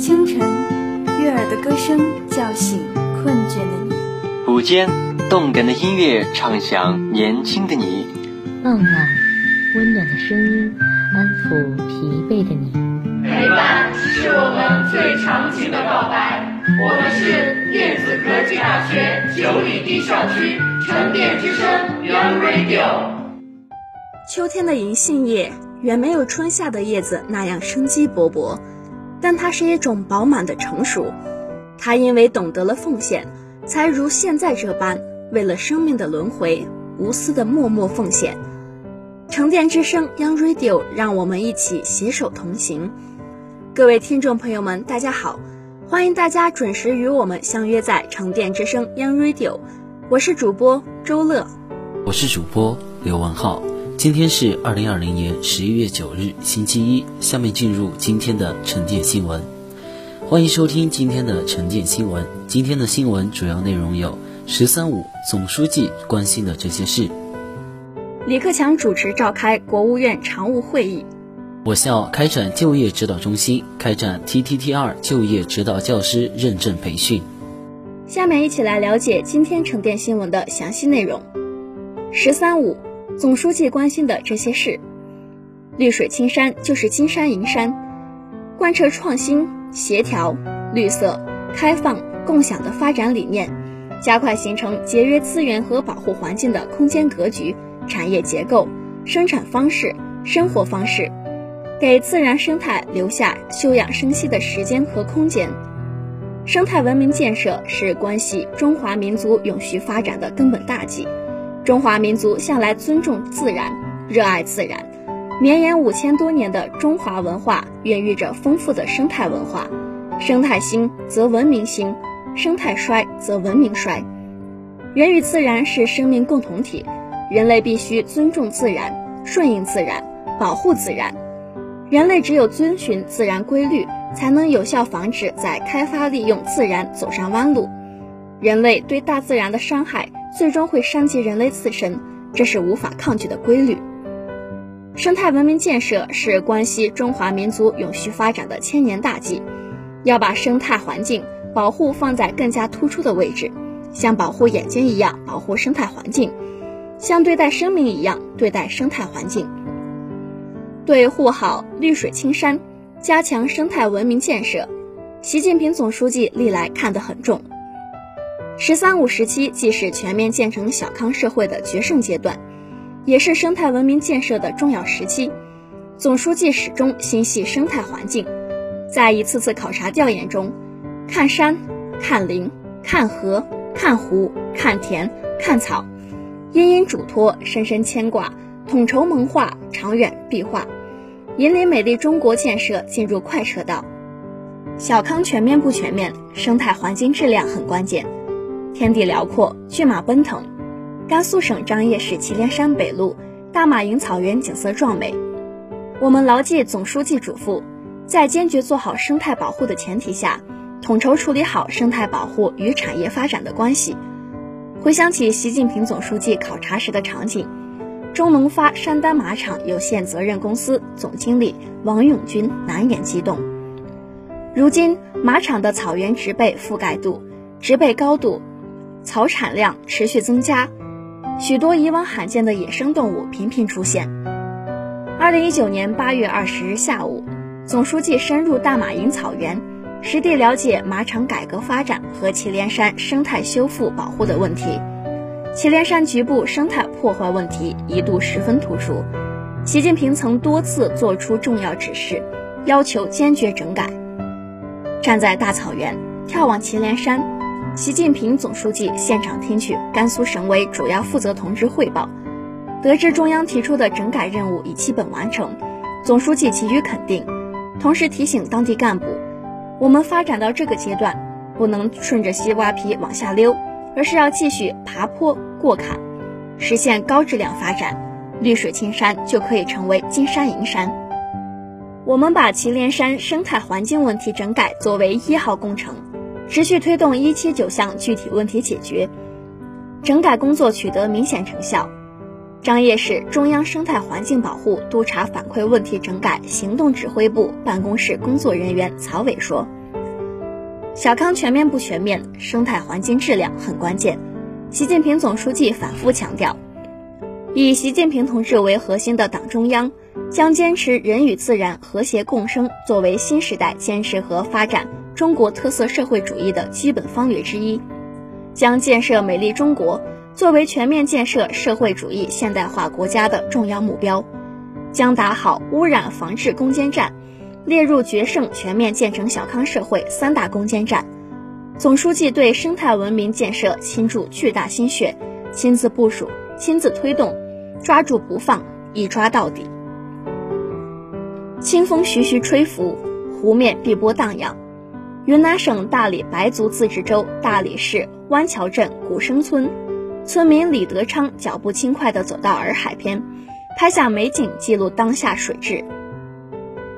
清晨，悦耳的歌声叫醒困倦的你；午间，动感的音乐唱响年轻的你；傍晚，温暖的声音安抚疲惫的你。陪伴是我们最长情的告白。我们是电子科技大学九里堤校区沉淀之声 Young Radio。秋天的银杏叶远没有春夏的叶子那样生机勃勃，但它是一种饱满的成熟。它因为懂得了奉献，才如现在这般为了生命的轮回无私的默默奉献。沉淀之声 Young Radio，让我们一起携手同行。各位听众朋友们，大家好，欢迎大家准时与我们相约在沉淀之声 Young Radio，我是主播周乐，我是主播刘文浩。今天是二零二零年十一月九日，星期一。下面进入今天的沉淀新闻，欢迎收听今天的沉淀新闻。今天的新闻主要内容有：十三五总书记关心的这些事；李克强主持召开国务院常务会议；我校开展就业指导中心开展 TTT 二就业指导教师认证培训。下面一起来了解今天沉淀新闻的详细内容。十三五。总书记关心的这些事，绿水青山就是金山银山，贯彻创新、协调、绿色、开放、共享的发展理念，加快形成节约资源和保护环境的空间格局、产业结构、生产方式、生活方式，给自然生态留下休养生息的时间和空间。生态文明建设是关系中华民族永续发展的根本大计。中华民族向来尊重自然，热爱自然，绵延五千多年的中华文化孕育着丰富的生态文化。生态兴则文明兴，生态衰则文明衰。人与自然是生命共同体，人类必须尊重自然，顺应自然，保护自然。人类只有遵循自然规律，才能有效防止在开发利用自然走上弯路。人类对大自然的伤害。最终会伤及人类自身，这是无法抗拒的规律。生态文明建设是关系中华民族永续发展的千年大计，要把生态环境保护放在更加突出的位置，像保护眼睛一样保护生态环境，像对待生命一样对待生态环境。对护好绿水青山，加强生态文明建设，习近平总书记历来看得很重。“十三五”时期既是全面建成小康社会的决胜阶段，也是生态文明建设的重要时期。总书记始终心系生态环境，在一次次考察调研中，看山、看林、看河、看湖、看田、看草，殷殷嘱托，深深牵挂，统筹谋划，长远壁画，引领美丽中国建设进入快车道。小康全面不全面，生态环境质量很关键。天地辽阔，骏马奔腾。甘肃省张掖市祁连山北麓大马营草原景色壮美。我们牢记总书记嘱咐，在坚决做好生态保护的前提下，统筹处理好生态保护与产业发展的关系。回想起习近平总书记考察时的场景，中农发山丹马场有限责任公司总经理王永军难掩激动。如今，马场的草原植被覆盖度、植被高度。草产量持续增加，许多以往罕见的野生动物频频出现。二零一九年八月二十日下午，总书记深入大马营草原，实地了解马场改革发展和祁连山生态修复保护的问题。祁连山局部生态破坏问题一度十分突出，习近平曾多次作出重要指示，要求坚决整改。站在大草原，眺望祁连山。习近平总书记现场听取甘肃省委主要负责同志汇报，得知中央提出的整改任务已基本完成，总书记给予肯定，同时提醒当地干部，我们发展到这个阶段，不能顺着西瓜皮往下溜，而是要继续爬坡过坎，实现高质量发展，绿水青山就可以成为金山银山。我们把祁连山生态环境问题整改作为一号工程。持续推动一七九项具体问题解决，整改工作取得明显成效。张掖市中央生态环境保护督查反馈问题整改行动指挥部办公室工作人员曹伟说：“小康全面不全面，生态环境质量很关键。习近平总书记反复强调，以习近平同志为核心的党中央将坚持人与自然和谐共生作为新时代坚持和发展中国特色社会主义的基本方略之一，将建设美丽中国作为全面建设社会主义现代化国家的重要目标，将打好污染防治攻坚战。列入决胜全面建成小康社会三大攻坚战，总书记对生态文明建设倾注巨大心血，亲自部署、亲自推动，抓住不放，一抓到底。清风徐徐吹拂，湖面碧波荡漾。云南省大理白族自治州大理市湾桥镇古生村，村民李德昌脚步轻快地走到洱海边，拍下美景，记录当下水质。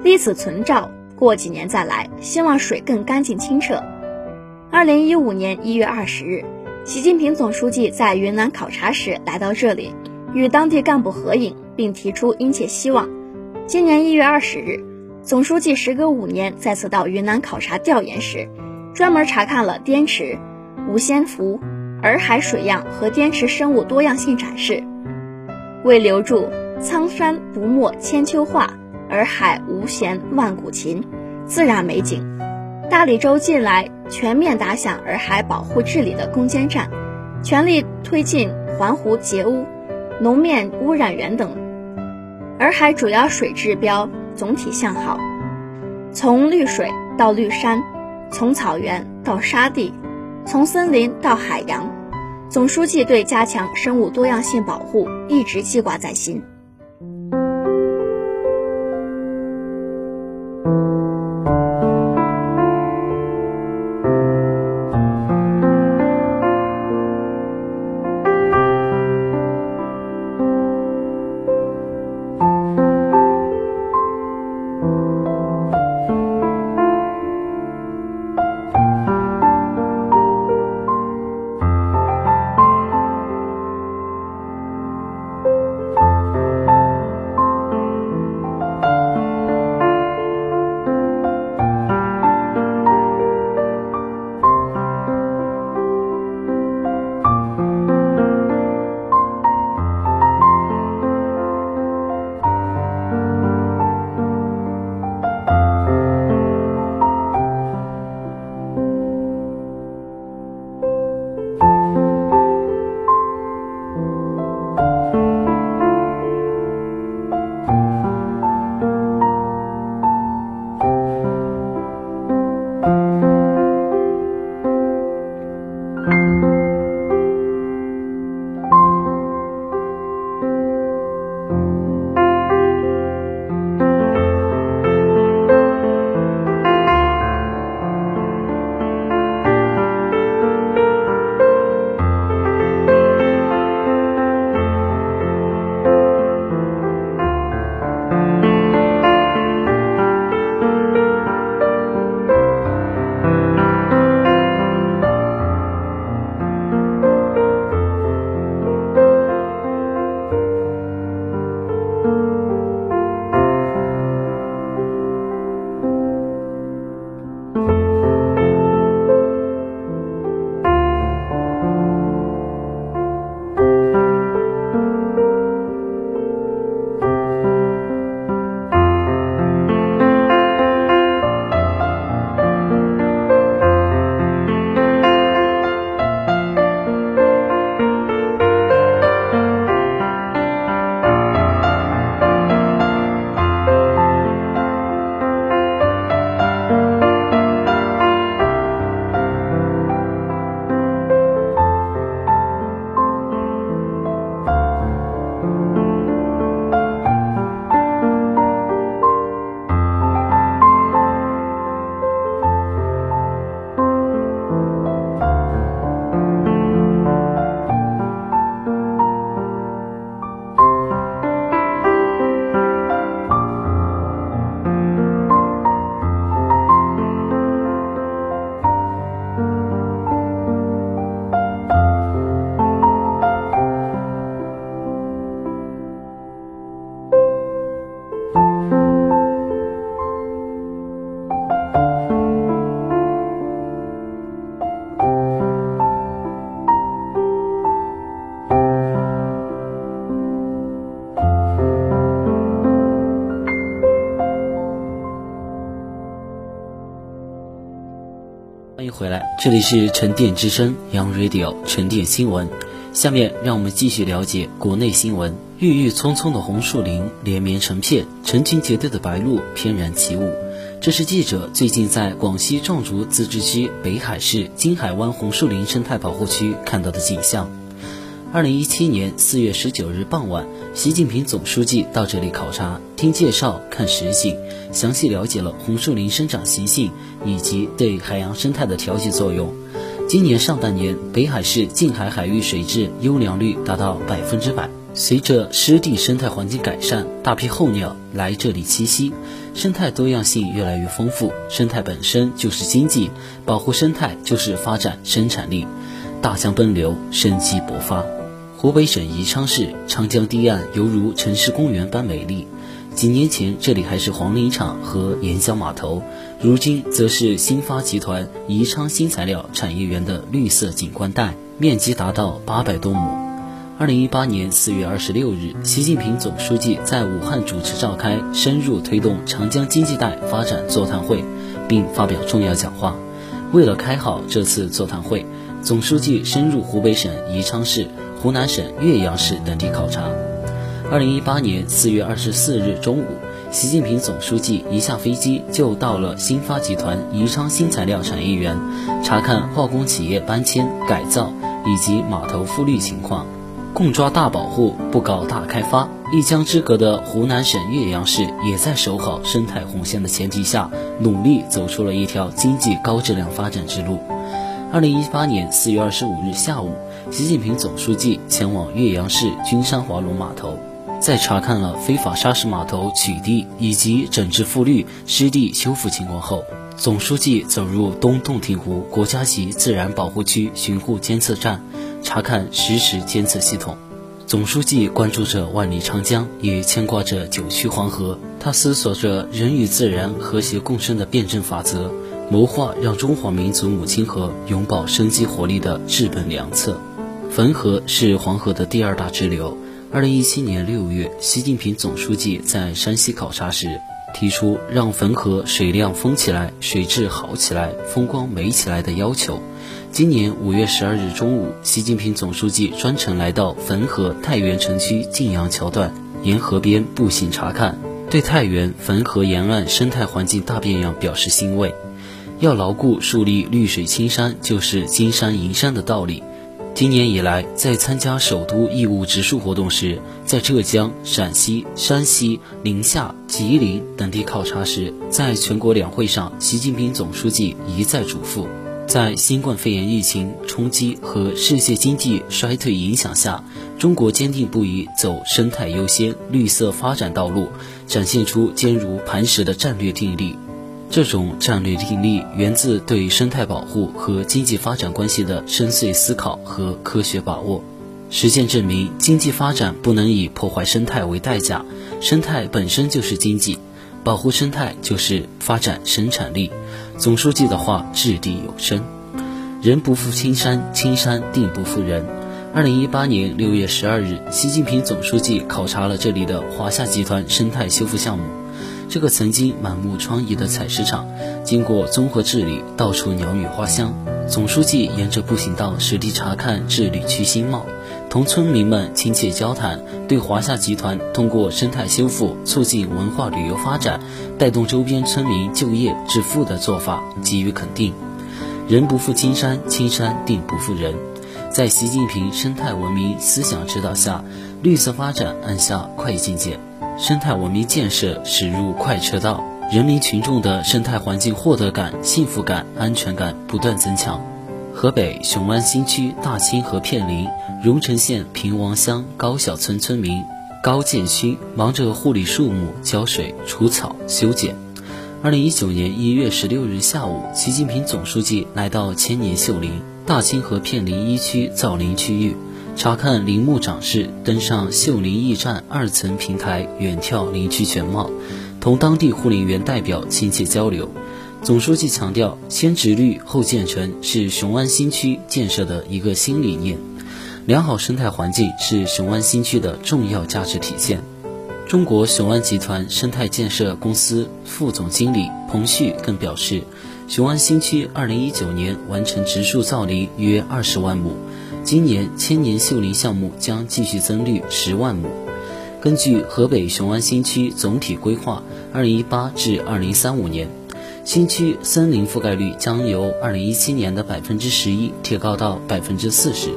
立此存照，过几年再来，希望水更干净清澈。二零一五年一月二十日，习近平总书记在云南考察时来到这里，与当地干部合影，并提出殷切希望。今年一月二十日，总书记时隔五年再次到云南考察调研时，专门查看了滇池、五仙湖、洱海水样和滇池生物多样性展示，为留住苍山不没千秋画。洱海无弦万古琴，自然美景。大理州近来全面打响洱海保护治理的攻坚战，全力推进环湖截污、农面污染源等。洱海主要水质标总体向好，从绿水到绿山，从草原到沙地，从森林到海洋。总书记对加强生物多样性保护一直记挂在心。这里是沉淀之声 Young Radio 沉淀新闻。下面让我们继续了解国内新闻。郁郁葱葱的红树林连绵成片，成群结队的白鹭翩然起舞。这是记者最近在广西壮族自治区北海市金海湾红树林生态保护区看到的景象。二零一七年四月十九日傍晚，习近平总书记到这里考察、听介绍、看实景，详细了解了红树林生长习性以及对海洋生态的调节作用。今年上半年，北海市近海海域水质优良率达到百分之百。随着湿地生态环境改善，大批候鸟来这里栖息，生态多样性越来越丰富。生态本身就是经济，保护生态就是发展生产力。大江奔流，生机勃发。湖北省宜昌市长江堤岸犹如城市公园般美丽。几年前，这里还是黄泥厂和盐浆码头，如今则是新发集团宜昌新材料产业园的绿色景观带，面积达到八百多亩。二零一八年四月二十六日，习近平总书记在武汉主持召开深入推动长江经济带发展座谈会，并发表重要讲话。为了开好这次座谈会，总书记深入湖北省宜昌市、湖南省岳阳市等地考察。二零一八年四月二十四日中午，习近平总书记一下飞机就到了新发集团宜昌新材料产业园，查看化工企业搬迁改造以及码头复绿情况。共抓大保护，不搞大开发。一江之隔的湖南省岳阳市也在守好生态红线的前提下，努力走出了一条经济高质量发展之路。二零一八年四月二十五日下午，习近平总书记前往岳阳市君山华龙码头，在查看了非法砂石码头取缔以及整治复绿、湿地修复情况后，总书记走入东洞庭湖国家级自然保护区巡护监测站。查看实时监测系统，总书记关注着万里长江，也牵挂着九曲黄河。他思索着人与自然和谐共生的辩证法则，谋划让中华民族母亲河永葆生机活力的治本良策。汾河是黄河的第二大支流。二零一七年六月，习近平总书记在山西考察时，提出让汾河水量丰起来、水质好起来、风光美起来的要求。今年五月十二日中午，习近平总书记专程来到汾河太原城区晋阳桥段，沿河边步行查看，对太原汾河沿岸生态环境大变样表示欣慰。要牢固树立绿水青山就是金山银山的道理。今年以来，在参加首都义务植树活动时，在浙江、陕西、山西、宁夏、吉林等地考察时，在全国两会上，习近平总书记一再嘱咐。在新冠肺炎疫情冲击和世界经济衰退影响下，中国坚定不移走生态优先、绿色发展道路，展现出坚如磐石的战略定力。这种战略定力源自对生态保护和经济发展关系的深邃思考和科学把握。实践证明，经济发展不能以破坏生态为代价，生态本身就是经济。保护生态就是发展生产力。总书记的话掷地有声：“人不负青山，青山定不负人。”二零一八年六月十二日，习近平总书记考察了这里的华夏集团生态修复项目。这个曾经满目疮痍的采石场，经过综合治理，到处鸟语花香。总书记沿着步行道实地查看治理区新貌。同村民们亲切交谈，对华夏集团通过生态修复促进文化旅游发展、带动周边村民就业致富的做法给予肯定。人不负青山，青山定不负人。在习近平生态文明思想指导下，绿色发展按下快进键，生态文明建设驶入快车道，人民群众的生态环境获得感、幸福感、安全感不断增强。河北雄安新区大清河片林荣成县平王乡高小村村民高建勋忙着护理树木、浇水、除草、修剪。二零一九年一月十六日下午，习近平总书记来到千年秀林大清河片林一区造林区域，查看林木长势，登上秀林驿站二层平台，远眺林区全貌，同当地护林员代表亲切交流。总书记强调，先植绿后建成是雄安新区建设的一个新理念。良好生态环境是雄安新区的重要价值体现。中国雄安集团生态建设公司副总经理彭旭更表示，雄安新区2019年完成植树造林约20万亩，今年千年秀林项目将继续增绿10万亩。根据河北雄安新区总体规划，2018至2035年，新区森林覆盖率将由2017年的11%提高到40%。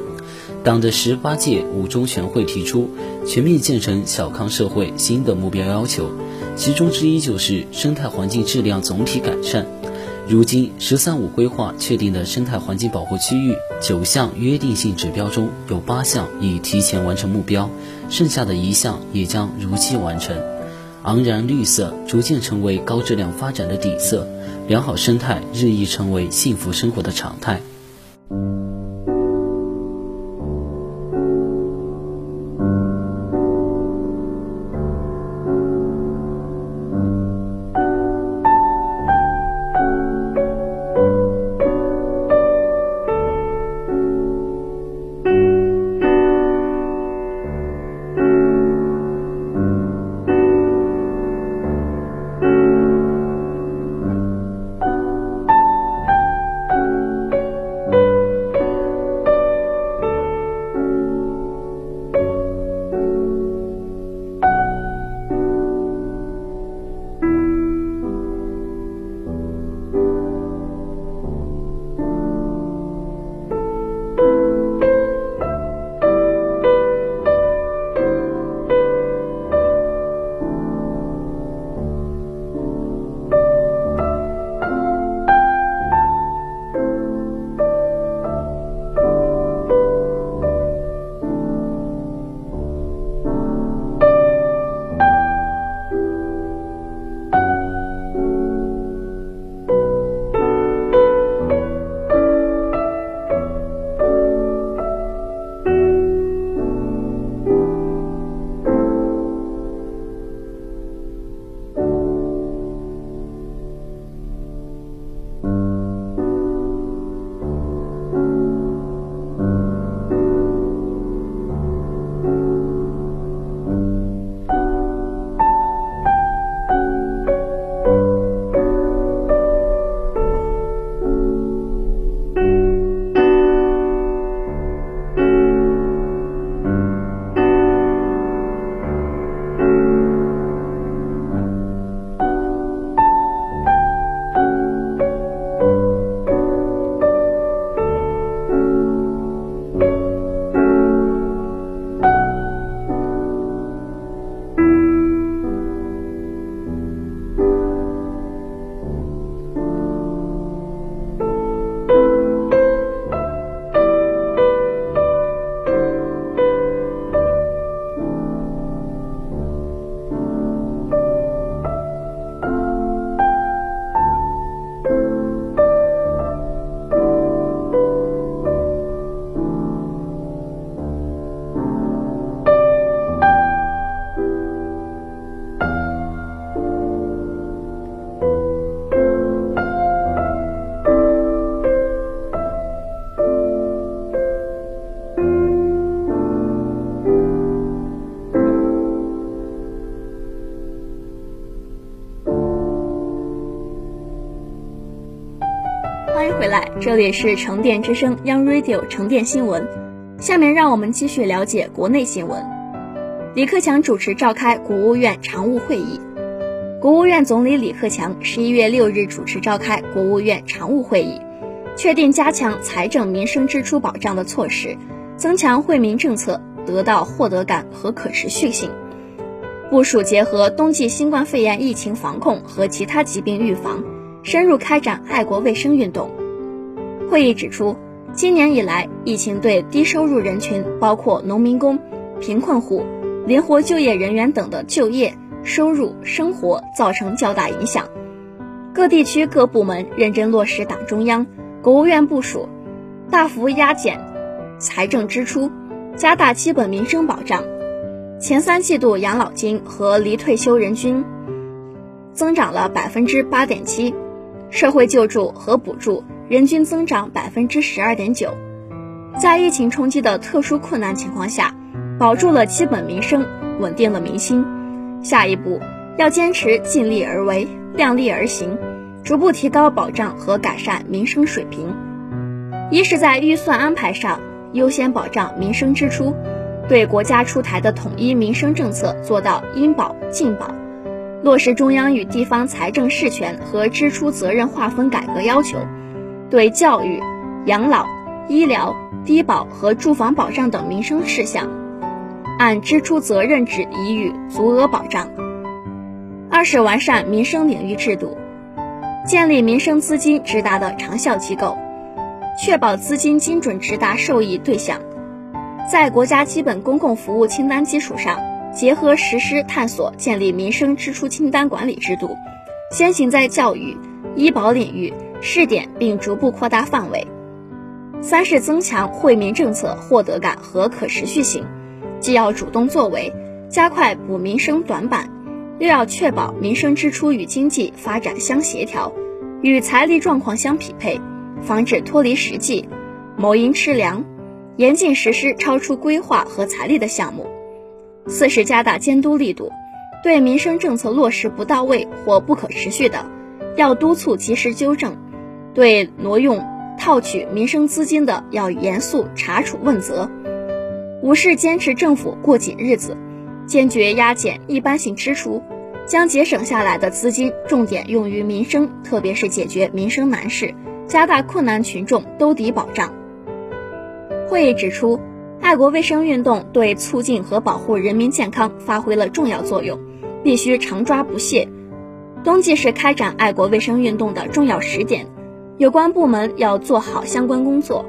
党的十八届五中全会提出全面建成小康社会新的目标要求，其中之一就是生态环境质量总体改善。如今“十三五”规划确定的生态环境保护区域九项约定性指标中有八项已提前完成目标，剩下的一项也将如期完成。昂然绿色逐渐成为高质量发展的底色，良好生态日益成为幸福生活的常态。这里是成电之声 Young Radio 成电新闻。下面让我们继续了解国内新闻。李克强主持召开国务院常务会议。国务院总理李克强十一月六日主持召开国务院常务会议，确定加强财政民生支出保障的措施，增强惠民政策得到获得感和可持续性，部署结合冬季新冠肺炎疫情防控和其他疾病预防，深入开展爱国卫生运动。会议指出，今年以来，疫情对低收入人群，包括农民工、贫困户、灵活就业人员等的就业、收入、生活造成较大影响。各地区各部门认真落实党中央、国务院部署，大幅压减财政支出，加大基本民生保障。前三季度养老金和离退休人均增长了百分之八点七，社会救助和补助。人均增长百分之十二点九，在疫情冲击的特殊困难情况下，保住了基本民生，稳定了民心。下一步要坚持尽力而为、量力而行，逐步提高保障和改善民生水平。一是，在预算安排上优先保障民生支出，对国家出台的统一民生政策做到应保尽保，落实中央与地方财政事权和支出责任划分改革要求，对教育、养老、医疗、低保和住房保障等民生事项，按支出责任制给予足额保障。二是完善民生领域制度，建立民生资金直达的长效机构。确保资金精准直达受益对象，在国家基本公共服务清单基础上，结合实施探索建立民生支出清单管理制度，先行在教育、医保领域试点，并逐步扩大范围。三是增强惠民政策获得感和可持续性，既要主动作为，加快补民生短板，又要确保民生支出与经济发展相协调，与财力状况相匹配。防止脱离实际、谋因吃粮，严禁实施超出规划和财力的项目。四是加大监督力度，对民生政策落实不到位或不可持续的，要督促及时纠正；对挪用、套取民生资金的，要严肃查处问责。五是坚持政府过紧日子，坚决压减一般性支出，将节省下来的资金重点用于民生，特别是解决民生难事。加大困难群众兜底保障。会议指出，爱国卫生运动对促进和保护人民健康发挥了重要作用，必须常抓不懈。冬季是开展爱国卫生运动的重要时点，有关部门要做好相关工作。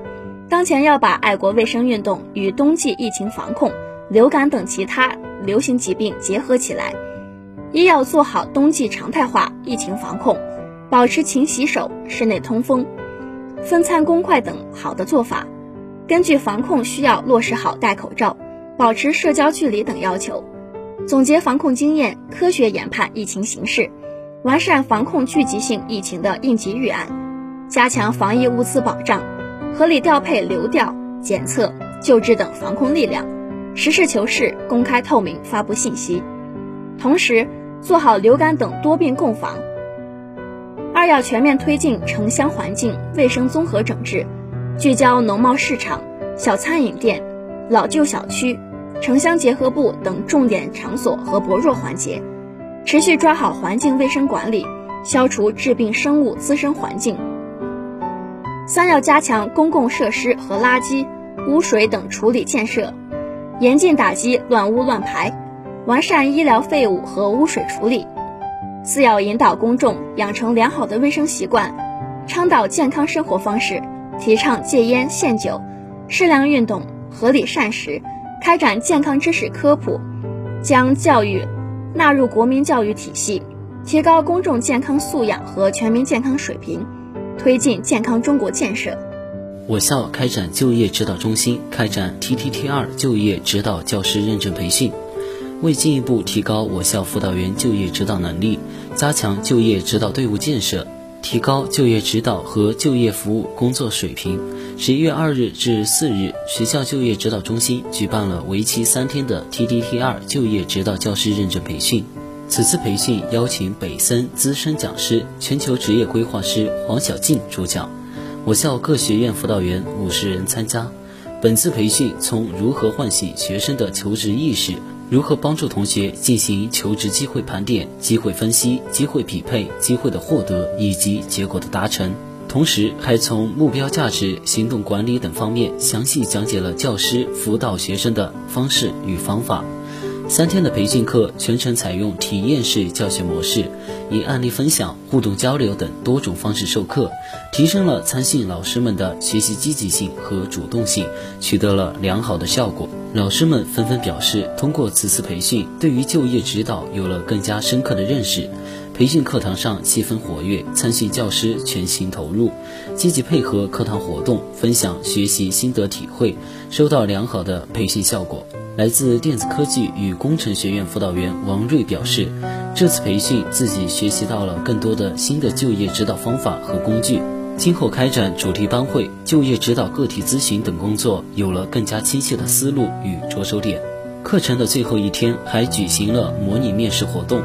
当前要把爱国卫生运动与冬季疫情防控、流感等其他流行疾病结合起来，一要做好冬季常态化疫情防控。保持勤洗手、室内通风、分餐公筷等好的做法，根据防控需要落实好戴口罩、保持社交距离等要求，总结防控经验，科学研判疫情形势，完善防控聚集性疫情的应急预案，加强防疫物资保障，合理调配流调、检测、救治等防控力量，实事求是、公开透明发布信息，同时做好流感等多病共防。二要全面推进城乡环境卫生综合整治，聚焦农贸市场、小餐饮店、老旧小区、城乡结合部等重点场所和薄弱环节，持续抓好环境卫生管理，消除致病生物滋生环境。三要加强公共设施和垃圾、污水等处理建设，严禁打击乱污乱排，完善医疗废物和污水处理。四要引导公众养成良好的卫生习惯，倡导健康生活方式，提倡戒烟限酒，适量运动，合理膳食，开展健康知识科普，将教育纳入国民教育体系，提高公众健康素养和全民健康水平，推进健康中国建设。我校开展就业指导中心开展 TTT 二就业指导教师认证培训。为进一步提高我校辅导员就业指导能力，加强就业指导队伍建设，提高就业指导和就业服务工作水平，十一月二日至四日，学校就业指导中心举办了为期三天的 TDT 二就业指导教师认证培训。此次培训邀请北森资深讲师、全球职业规划师黄小静主讲，我校各学院辅导员五十人参加。本次培训从如何唤醒学生的求职意识。如何帮助同学进行求职机会盘点、机会分析、机会匹配、机会的获得以及结果的达成？同时，还从目标价值、行动管理等方面详细讲解了教师辅导学生的方式与方法。三天的培训课全程采用体验式教学模式，以案例分享、互动交流等多种方式授课，提升了参训老师们的学习积极性和主动性，取得了良好的效果。老师们纷纷表示，通过此次培训，对于就业指导有了更加深刻的认识。培训课堂上气氛活跃，参训教师全情投入，积极配合课堂活动，分享学习心得体会，收到良好的培训效果。来自电子科技与工程学院辅导员王瑞表示，这次培训自己学习到了更多的新的就业指导方法和工具，今后开展主题班会、就业指导个体咨询等工作有了更加清晰的思路与着手点。课程的最后一天还举行了模拟面试活动。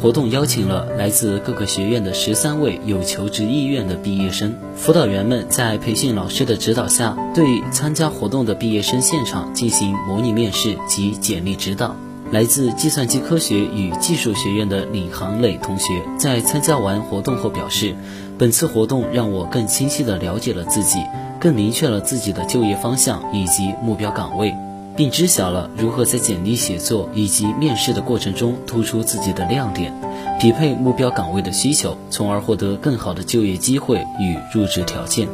活动邀请了来自各个学院的十三位有求职意愿的毕业生，辅导员们在培训老师的指导下，对参加活动的毕业生现场进行模拟面试及简历指导。来自计算机科学与技术学院的李航磊同学在参加完活动后表示，本次活动让我更清晰地了解了自己，更明确了自己的就业方向以及目标岗位。并知晓了如何在简历写作以及面试的过程中突出自己的亮点，匹配目标岗位的需求，从而获得更好的就业机会与入职条件。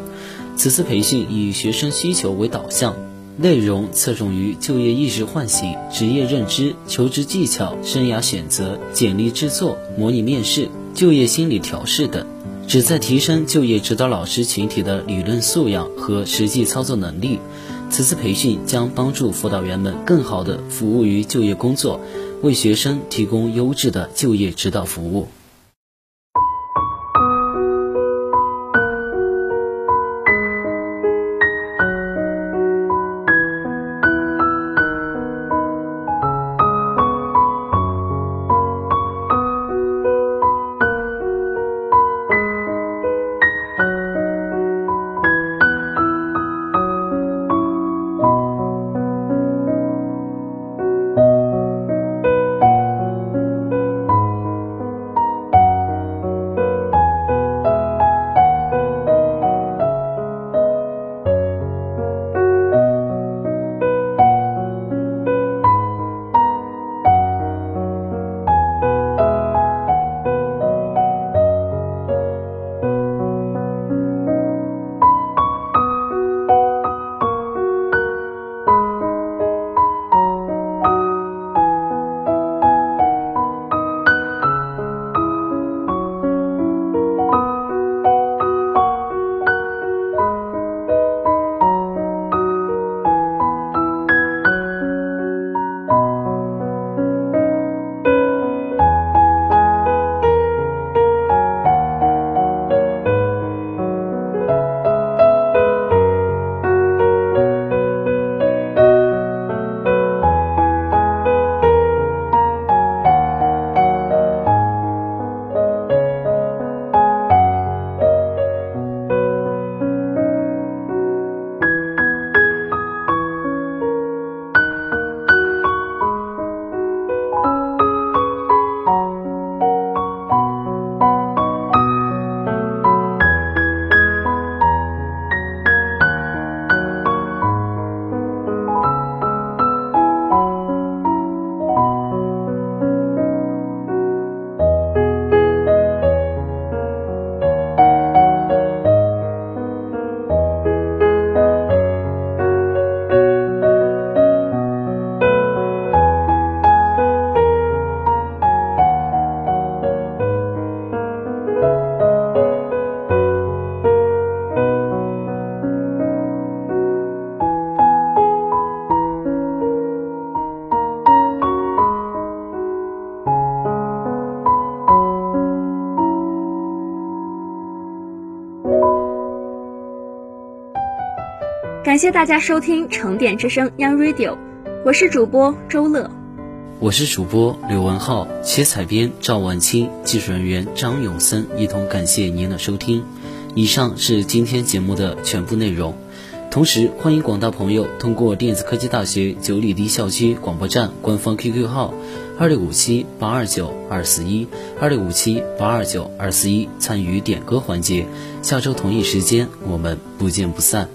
此次培训以学生需求为导向，内容侧重于就业意识唤醒、职业认知、求职技巧、生涯选择、简历制作、模拟面试、就业心理调试等，旨在提升就业指导老师群体的理论素养和实际操作能力。此次培训将帮助辅导员们更好地服务于就业工作，为学生提供优质的就业指导服务。感谢大家收听成点之声 Young Radio，我是主播周乐，我是主播刘文浩，且采编赵万清，技术人员张永森，一同感谢您的收听。以上是今天节目的全部内容。同时，欢迎广大朋友通过电子科技大学九里堤校区广播站官方 QQ 号二六五七八二九二四一二六五七八二九二四一参与点歌环节。下周同一时间，我们不见不散。